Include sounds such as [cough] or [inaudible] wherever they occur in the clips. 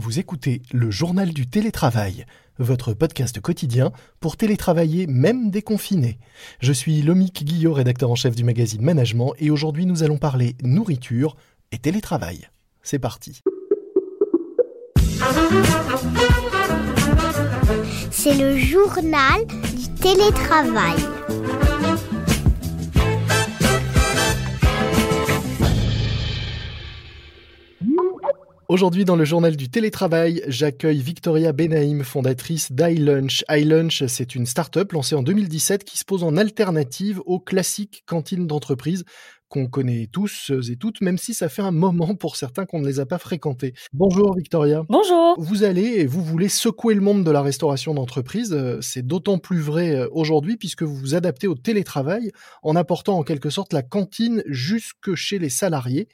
Vous écoutez le journal du télétravail, votre podcast quotidien pour télétravailler même déconfiné. Je suis Lomique Guillot, rédacteur en chef du magazine Management, et aujourd'hui nous allons parler nourriture et télétravail. C'est parti. C'est le journal du télétravail. Aujourd'hui, dans le journal du télétravail, j'accueille Victoria Benaïm, fondatrice d'iLunch. iLunch, c'est une start-up lancée en 2017 qui se pose en alternative aux classiques cantines d'entreprise qu'on connaît tous et toutes, même si ça fait un moment pour certains qu'on ne les a pas fréquentés. Bonjour Victoria. Bonjour. Vous allez et vous voulez secouer le monde de la restauration d'entreprise. C'est d'autant plus vrai euh, aujourd'hui puisque vous vous adaptez au télétravail en apportant en quelque sorte la cantine jusque chez les salariés.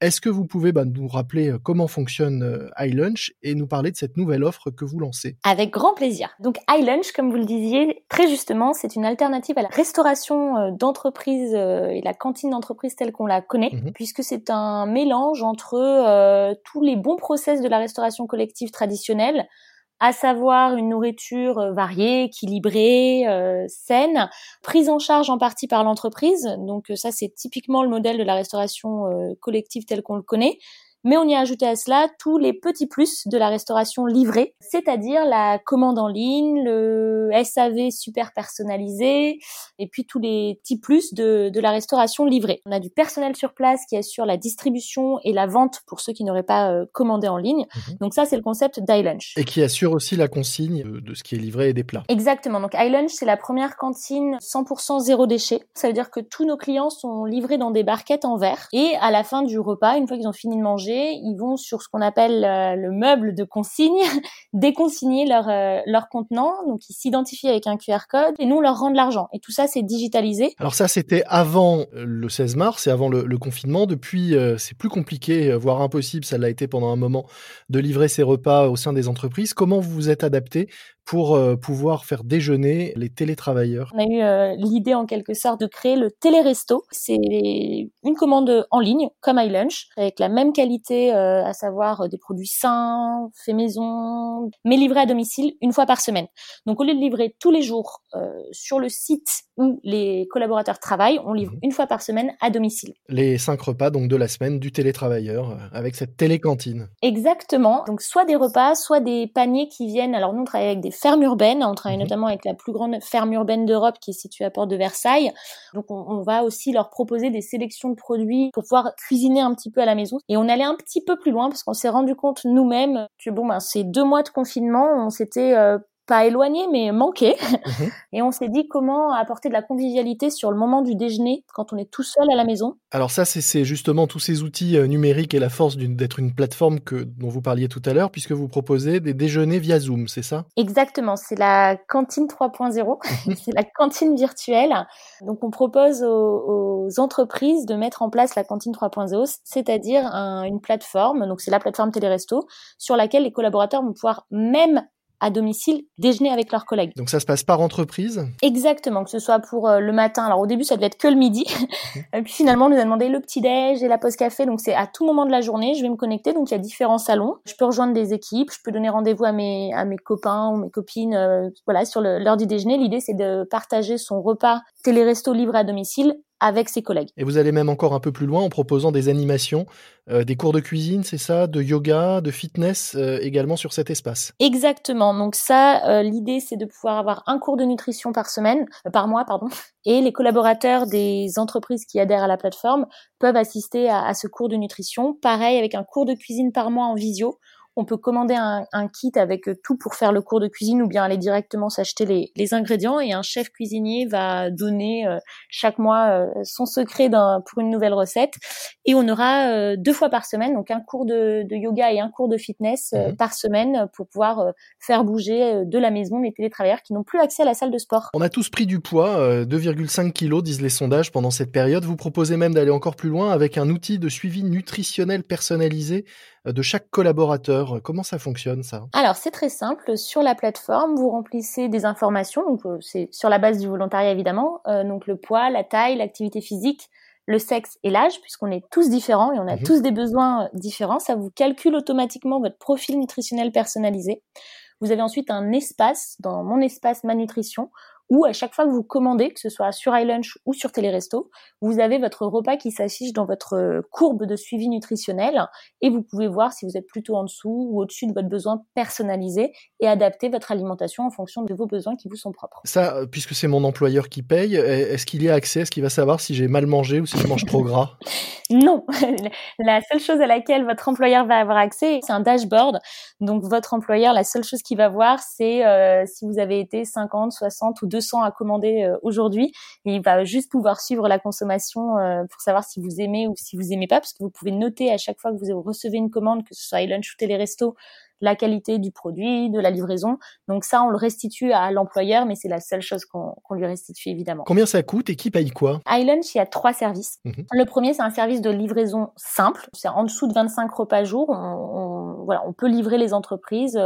Est-ce que vous pouvez bah, nous rappeler euh, comment fonctionne euh, iLunch et nous parler de cette nouvelle offre que vous lancez? Avec grand plaisir. Donc iLunch, comme vous le disiez très justement, c'est une alternative à la restauration euh, d'entreprise et la cantine d'entreprise telle qu'on la connaît, mhm. puisque c'est un mélange entre tous les bons process de la restauration collective traditionnelle, à savoir une nourriture euh, variée, équilibrée, euh, saine, prise en charge en partie par l'entreprise. Donc euh, ça, c'est typiquement le modèle de la restauration collective tel qu'on le connaît mais on y a ajouté à cela tous les petits plus de la restauration livrée, c'est-à-dire la commande en ligne, le SAV super personnalisé, et puis tous les petits plus de, de la restauration livrée. On a du personnel sur place qui assure la distribution et la vente pour ceux qui n'auraient pas euh, commandé en ligne. Mhm. Donc ça, c'est le concept d'iLunch. Et qui assure aussi la consigne de ce qui est livré et des plats. Exactement. Donc iLunch, c'est la première cantine 100% zéro déchet. Ça veut dire que tous nos clients sont livrés dans des barquettes en verre. Et à la fin du repas, une fois qu'ils ont fini de manger, ils vont sur ce qu'on appelle euh, le meuble de consigne, [laughs] déconsigner leur, euh, leur contenant. Donc, ils s'identifient avec un QR code et nous, leur rend de l'argent. Et tout ça, c'est digitalisé. Alors ça, c'était avant euh, le 16 mars et avant le, confinement. Depuis, c'est plus compliqué, voire impossible, ça l'a été pendant un moment, de livrer ces repas au sein des entreprises. Comment vous vous êtes adapté pour euh, pouvoir faire déjeuner les télétravailleurs On a eu euh, l'idée en quelque sorte de créer le téléresto. C'est une commande en ligne comme iLunch avec la même qualité, euh, à savoir des produits sains, faits maison, mais livrés à domicile une fois par semaine. Donc au lieu de livrer tous les jours sur le site où les collaborateurs travaillent, on livre mhm. une fois par semaine à domicile. Les cinq repas donc de la semaine du télétravailleur avec cette télécantine. Exactement. Donc soit des repas, soit des paniers qui viennent. Alors nous on travaille avec des ferme urbaine. On travaille mhm. notamment avec la plus grande ferme urbaine d'Europe qui est située à Porte de Versailles. Donc on, va aussi leur proposer des sélections de produits pour pouvoir cuisiner un petit peu à la maison. Et on allait un petit peu plus loin parce qu'on s'est rendu compte nous-mêmes que bon ben ces deux mois de confinement, on s'était euh, pas éloigné, mais manqué. Mhm. [laughs] Et on s'est dit comment apporter de la convivialité sur le moment du déjeuner quand on est tout seul à la maison. Alors ça, c'est justement tous ces outils euh, numériques et la force d'être une plateforme que, dont vous parliez tout à l'heure, puisque vous proposez des déjeuners via Zoom, c'est ça? Exactement, c'est la cantine 3.0, mhm. [laughs] c'est la cantine virtuelle. Donc on propose aux, entreprises de mettre en place la cantine 3.0, c'est-à-dire une plateforme, donc c'est la plateforme Téléresto, sur laquelle les collaborateurs vont pouvoir même à domicile déjeuner avec leurs collègues. Donc ça se passe par entreprise? Exactement, que ce soit pour euh, le matin. Alors au début, ça devait être que le midi. [laughs] et puis finalement, on nous a demandé le petit-déj et la pause café. Donc c'est à tout moment de la journée, je vais me connecter. Donc il y a différents salons. Je peux rejoindre des équipes, je peux donner rendez-vous à mes, à mes copains ou mes copines euh, voilà, sur l'heure du déjeuner. L'idée, c'est de partager son repas télé-resto livré à domicile avec ses collègues. Et vous allez même encore un peu plus loin en proposant des animations, euh, des cours de cuisine, c'est ça, de yoga, de fitness euh, également sur cet espace. Exactement. Donc ça, euh, l'idée c'est de pouvoir avoir un cours de nutrition par semaine, par mois, pardon. [laughs] Et les collaborateurs des entreprises qui adhèrent à la plateforme peuvent assister à, à ce cours de nutrition. Pareil avec un cours de cuisine par mois en visio on peut commander un, kit avec tout pour faire le cours de cuisine ou bien aller directement s'acheter les, ingrédients et un chef cuisinier va donner euh, chaque mois euh, son secret pour une nouvelle recette et on aura euh, deux fois par semaine donc un cours de, yoga et un cours de fitness mhm. par semaine pour pouvoir faire bouger de la maison les télétravailleurs qui n'ont plus accès à la salle de sport. On a tous pris du poids, 2,5 kilos disent les sondages pendant cette période. Vous proposez même d'aller encore plus loin avec un outil de suivi nutritionnel personnalisé de chaque collaborateur. Comment ça fonctionne ça? Alors c'est très simple. Sur la plateforme, vous remplissez des informations. Donc euh, c'est sur la base du volontariat évidemment. Euh, donc le poids, la taille, l'activité physique, le sexe et l'âge, puisqu'on est tous différents et on a mhm. tous des besoins différents. Ça vous calcule automatiquement votre profil nutritionnel personnalisé. Vous avez ensuite un espace dans mon espace ma nutrition où à chaque fois que vous commandez, que ce soit sur iLunch ou sur Téléresto, vous avez votre repas qui s'affiche dans votre euh, courbe de suivi nutritionnel et vous pouvez voir si vous êtes plutôt en dessous ou au-dessus de votre besoin personnalisé et adapter votre alimentation en fonction de vos besoins qui vous sont propres. Ça, euh, puisque c'est mon employeur qui paye, est-ce qu'il y a accès? Est-ce qu'il va savoir si j'ai mal mangé ou si je mange trop gras? [laughs] [laughs] Non. [laughs] La seule chose à laquelle votre employeur va avoir accès, c'est un dashboard. Donc votre employeur, la seule chose qu'il va voir, c'est euh, si vous avez été 50, 60 ou 200 à commander euh, aujourd'hui. il va juste pouvoir suivre la consommation euh, pour savoir si vous aimez ou si vous aimez pas, parce que vous pouvez noter à chaque fois que vous recevez une commande, que ce soit iLunch ou Téléresto, la qualité du produit, de la livraison. Donc ça, on le restitue à l'employeur, mais c'est la seule chose qu'on lui restitue évidemment. Combien ça coûte et qui paye quoi? iLunch, il y a trois services. Mhm. Le premier, c'est un service de livraison simple. C'est en dessous de 25 repas jour. On, voilà, on peut livrer les entreprises.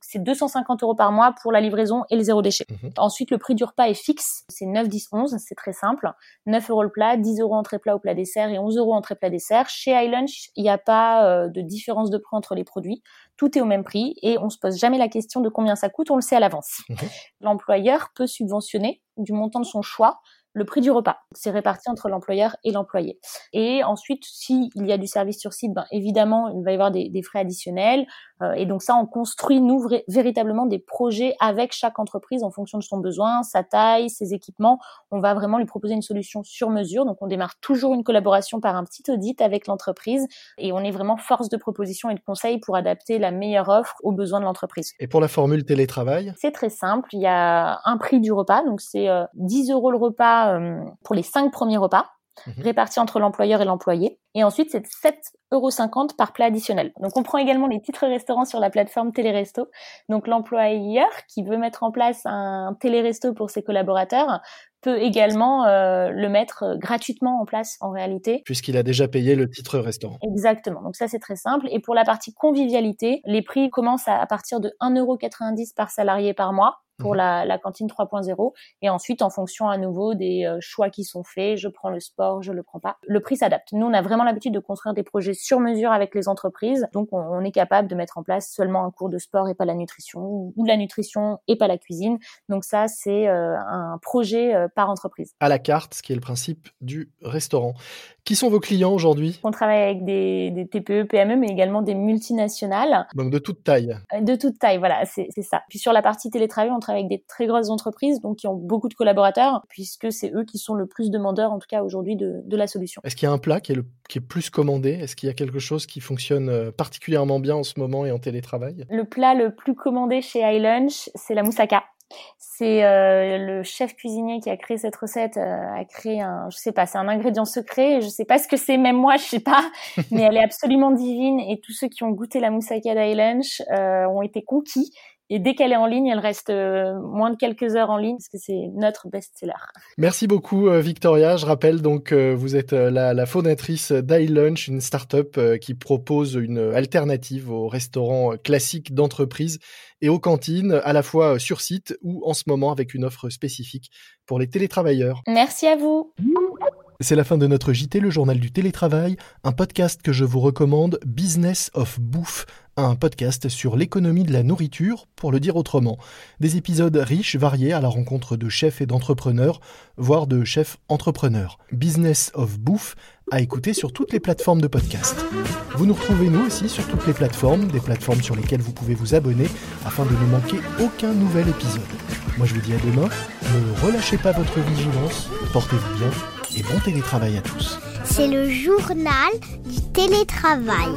C'est 250 euros par mois pour la livraison et le zéro déchet. Mhm. Ensuite, le prix du repas est fixe. C'est 9, 10, 11. C'est très simple. 9 euros le plat, 10 euros entrée plat au plat dessert et 11 euros entrée plat dessert. Chez iLunch, il n'y a pas euh, de différence de prix entre les produits tout est au même prix et on se pose jamais la question de combien ça coûte, on le sait à l'avance. Mhm. L'employeur peut subventionner du montant de son choix le prix du repas. C'est réparti entre l'employeur et l'employé. Et ensuite, s'il y a du service sur site, ben, évidemment, il va y avoir des, frais additionnels. Euh, et donc ça, on construit, nous, véritablement des projets avec chaque entreprise en fonction de son besoin, sa taille, ses équipements. On va vraiment lui proposer une solution sur mesure. Donc on démarre toujours une collaboration par un petit audit avec l'entreprise et on est vraiment force de proposition et de conseil pour adapter la meilleure offre aux besoins de l'entreprise. Et pour la formule télétravail? C'est très simple. Il y a un prix du repas, donc c'est 10 euh, euros le repas euh, pour les cinq premiers repas, mhm. répartis entre l'employeur et l'employé. Et ensuite, c'est 7,50 euros par plat additionnel. Donc, on prend également les titres restaurants sur la plateforme Téléresto. Donc, l'employeur qui veut mettre en place un Téléresto pour ses collaborateurs peut également euh, le mettre gratuitement en place en réalité. Puisqu'il a déjà payé le titre restaurant. Exactement. Donc ça c'est très simple. Et pour la partie convivialité, les prix commencent à, à partir de 1,90€ par salarié par mois pour mhm. la, la, cantine 3.0 et ensuite en fonction à nouveau des euh, choix qui sont faits, je prends le sport, je le prends pas. Le prix s'adapte. Nous on a vraiment l'habitude de construire des projets sur mesure avec les entreprises, donc on, on, est capable de mettre en place seulement un cours de sport et pas la nutrition ou, la nutrition et pas la cuisine. Donc ça c'est euh, un projet euh, par entreprise. À la carte, ce qui est le principe du restaurant. Qui sont vos clients aujourd'hui? On travaille avec des, des, TPE, PME, mais également des multinationales. Donc de toute taille. De toute taille, voilà, c'est ça. Puis sur la partie télétravail, on avec des très grosses entreprises, donc qui ont beaucoup de collaborateurs, puisque c'est eux qui sont le plus demandeurs, en tout cas aujourd'hui, de, la solution. Est-ce qu'il y a un plat qui est, le, qui est plus commandé? Est-ce qu'il y a quelque chose qui fonctionne euh, particulièrement bien en ce moment et en télétravail? Le plat le plus commandé chez iLunch, c'est la moussaka. C'est euh, le chef cuisinier qui a créé cette recette, euh, a créé un, je sais pas, c'est un ingrédient secret. Je sais pas ce que c'est, même moi, je sais pas, [laughs] mais elle est absolument divine. Et tous ceux qui ont goûté la moussaka d'Ilunch euh, ont été conquis. Et dès qu'elle est en ligne, elle reste euh, moins de quelques heures en ligne parce que c'est notre best-seller. Merci beaucoup euh, Victoria. Je rappelle donc euh, vous êtes la, la fondatrice d'iLunch, une start-up qui propose une alternative aux restaurants classiques d'entreprise et aux cantines, à la fois sur site ou en ce moment avec une offre spécifique pour les télétravailleurs. Merci à vous. C'est la fin de notre JT, le journal du télétravail, un podcast que je vous recommande, Business of Bouffe, un podcast sur l'économie de la nourriture, pour le dire autrement. Des épisodes riches, variés à la rencontre de chefs et d'entrepreneurs, voire de chefs entrepreneurs. Business of Bouffe à écouter sur toutes les plateformes de podcast. Vous nous retrouvez nous aussi sur toutes les plateformes, des plateformes sur lesquelles vous pouvez vous abonner afin de ne manquer aucun nouvel épisode. Moi je vous dis à demain, ne relâchez pas votre vigilance, portez-vous bien et bon télétravail à tous. C'est le journal du télétravail.